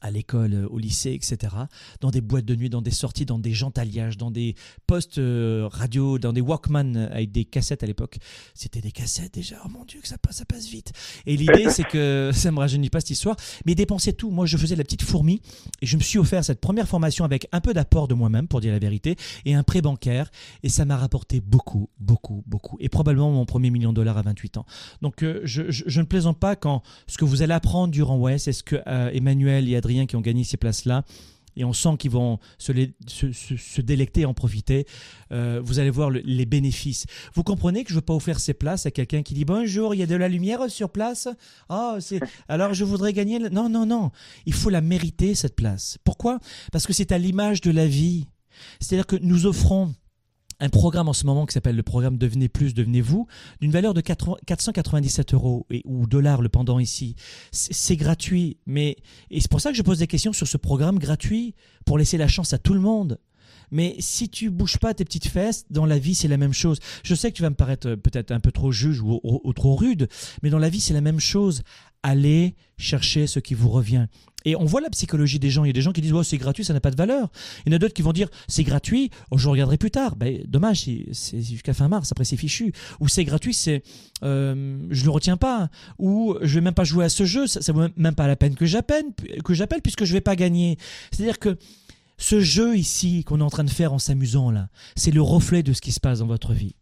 à l'école, euh, au lycée, etc. Dans des boîtes de nuit, dans des sorties, dans des gentaliages, dans des postes euh, radio, dans des Walkman euh, avec des cassettes à l'époque. C'était des cassettes déjà. Oh mon Dieu, que ça passe, ça passe vite. Et l'idée, *laughs* c'est que *laughs* ça me rajeunit pas cette histoire. Mais ils dépensaient tout. Moi, je faisais la petite fourmi et je me suis offert cette première formation avec un peu d'apport de moi-même, pour dire la vérité, et un prêt bancaire. Et ça m'a rapporté beaucoup, beaucoup, beaucoup. Et probablement mon premier million de dollars à 28 ans. Donc, euh, je, je- je ne plaisante pas quand ce que vous allez apprendre durant WES, est-ce que euh, Emmanuel et Adrien qui ont gagné ces places-là, et on sent qu'ils vont se, délecter en profiter. Euh, vous allez voir le- les bénéfices. Vous comprenez que je ne veux pas offrir ces places à quelqu'un qui dit bonjour, il y a de la lumière sur place? Ah, c'est alors je voudrais gagner. Non, non, non. Il faut la mériter cette place. Pourquoi? Parce que c'est à l'image de la vie. C'est-à-dire que nous offrons un programme en ce moment qui s'appelle le programme Devenez plus, devenez vous, d'une valeur de 80 497 euros et, ou dollars le pendant ici. C'est gratuit, mais et c'est pour ça que je pose des questions sur ce programme gratuit pour laisser la chance à tout le monde. Mais si tu bouges pas tes petites fesses, dans la vie c'est la même chose. Je sais que tu vas me paraître euh, peut-être un peu trop juge ou trop rude, mais dans la vie c'est la même chose. Allez chercher ce qui vous revient. Et on voit la psychologie des gens. Il y a des gens qui disent oh, c'est gratuit, ça n'a pas de valeur. Il y en a d'autres qui vont dire c'est gratuit, oh, je regarderai plus tard. Ben, dommage, c'est- jusqu'à fin mars, après c'est fichu. Ou c'est gratuit, c'est euh, je le retiens pas. Ou je vais même pas jouer à ce jeu, ça, ça vaut même pas la peine que j'appelle, que j'appelle puisque je vais pas gagner. C'est-à-dire que ce jeu ici qu'on est en train de faire en s'amusant là, c'est le reflet de ce qui se passe dans votre vie.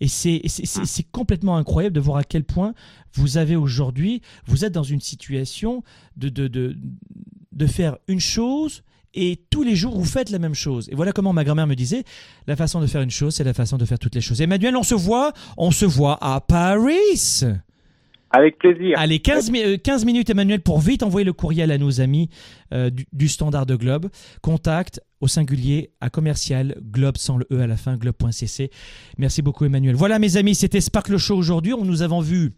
Et c'est c'est- c'est- c'est complètement incroyable de voir à quel point vous avez aujourd'hui, vous êtes dans une situation de, de, de, de faire une chose et tous les jours vous faites la même chose. Et voilà comment ma grand-mère me disait, la façon de faire une chose, c'est la façon de faire toutes les choses. Emmanuel, on se voit, on se voit à Paris. Avec plaisir. Allez, 15, mi- euh, 15 minutes, Emmanuel, pour vite envoyer le courriel à nos amis euh, du, du Standard de Globe. Contact au singulier à commercial globe sans le E à la fin, globe.cc. Merci beaucoup, Emmanuel. Voilà, mes amis, c'était Sparkle Show aujourd'hui. Nous avons vu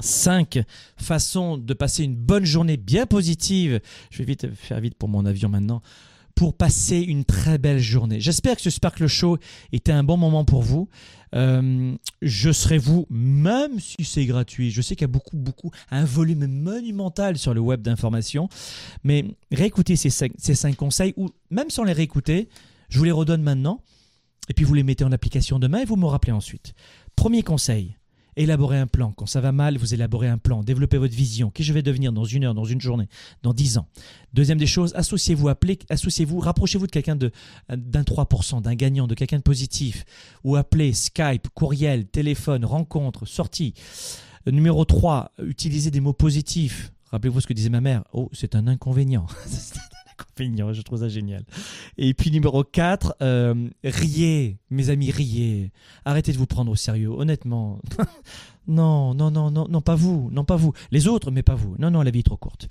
cinq façons de passer une bonne journée bien positive. Je vais vite faire vite pour mon avion maintenant. Pour passer une très belle journée. J'espère que ce Sparkle Show était un bon moment pour vous. Euh, je serai vous, même si c'est gratuit. Je sais qu'il y a beaucoup, beaucoup, un volume monumental sur le web d'informations. Mais réécoutez ces cinq, ces cinq conseils, ou même sans les réécouter, je vous les redonne maintenant. Et puis vous les mettez en application demain et vous me rappelez ensuite. Premier conseil, élaborez un plan. Quand ça va mal, vous élaborez un plan. Développez votre vision. Qui je vais devenir dans une heure, dans une journée, dans dix ans? Deuxième des choses, associez-vous, appelez, associez-vous, rapprochez-vous de quelqu'un d'un 3%, d'un gagnant, de quelqu'un de positif. Ou appelez Skype, courriel, téléphone, rencontre, sortie. Numéro 3, utilisez des mots positifs. Rappelez-vous ce que disait ma mère. Oh, c'est un inconvénient. *laughs* c'est un inconvénient, je trouve ça génial. Et puis numéro 4, euh, riez, mes amis, riez. Arrêtez de vous prendre au sérieux, honnêtement. *laughs* non, non, non, non, non, pas vous, non, pas vous. Les autres, mais pas vous. Non, non, la vie est trop courte.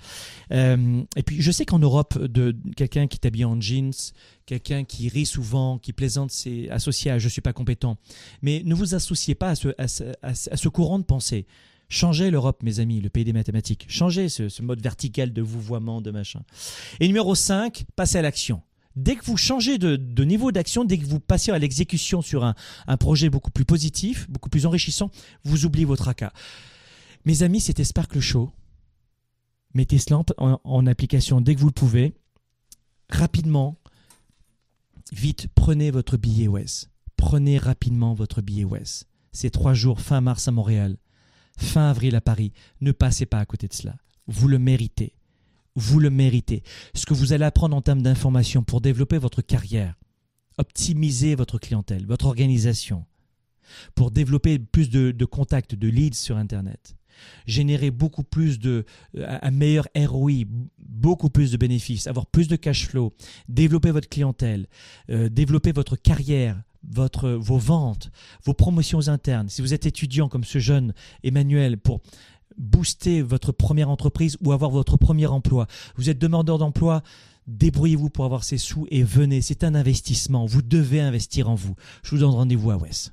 Euh, et puis, je sais qu'en Europe, de quelqu'un qui t'habille en jeans, quelqu'un qui rit souvent, qui plaisante, c'est associé à je suis pas compétent. Mais ne vous associez pas à ce, à ce- à ce courant de pensée. Changez l'Europe, mes amis, le pays des mathématiques. Changez ce, mode vertical de vouvoiement, de machin. Et numéro 5, passez à l'action. Dès que vous changez de, niveau d'action, dès que vous passez à l'exécution sur un, projet beaucoup plus positif, beaucoup plus enrichissant, vous oubliez votre AK. Mes amis, c'était Sparkle Show. Mettez cela en, en- application dès que vous le pouvez. Rapidement, vite, prenez votre billet WES. Prenez rapidement votre billet WES. C'est trois jours, fin mars à Montréal, fin avril à Paris. Ne passez pas à côté de cela. Vous le méritez. vous le méritez. Ce que vous allez apprendre en termes d'information pour développer votre carrière, optimiser votre clientèle, votre organisation, pour développer plus de, contacts, de leads sur Internet, générer beaucoup plus de, euh, un meilleur ROI, beaucoup plus de bénéfices, avoir plus de cash flow, développer votre clientèle, euh, développer votre carrière, votre, vos ventes, vos promotions internes. Si vous êtes étudiant comme ce jeune Emmanuel pour booster votre première entreprise ou avoir votre premier emploi, vous êtes demandeur d'emploi, débrouillez-vous pour avoir ces sous et venez, c'est un investissement, vous devez investir en vous. Je vous donne rendez-vous à Wes.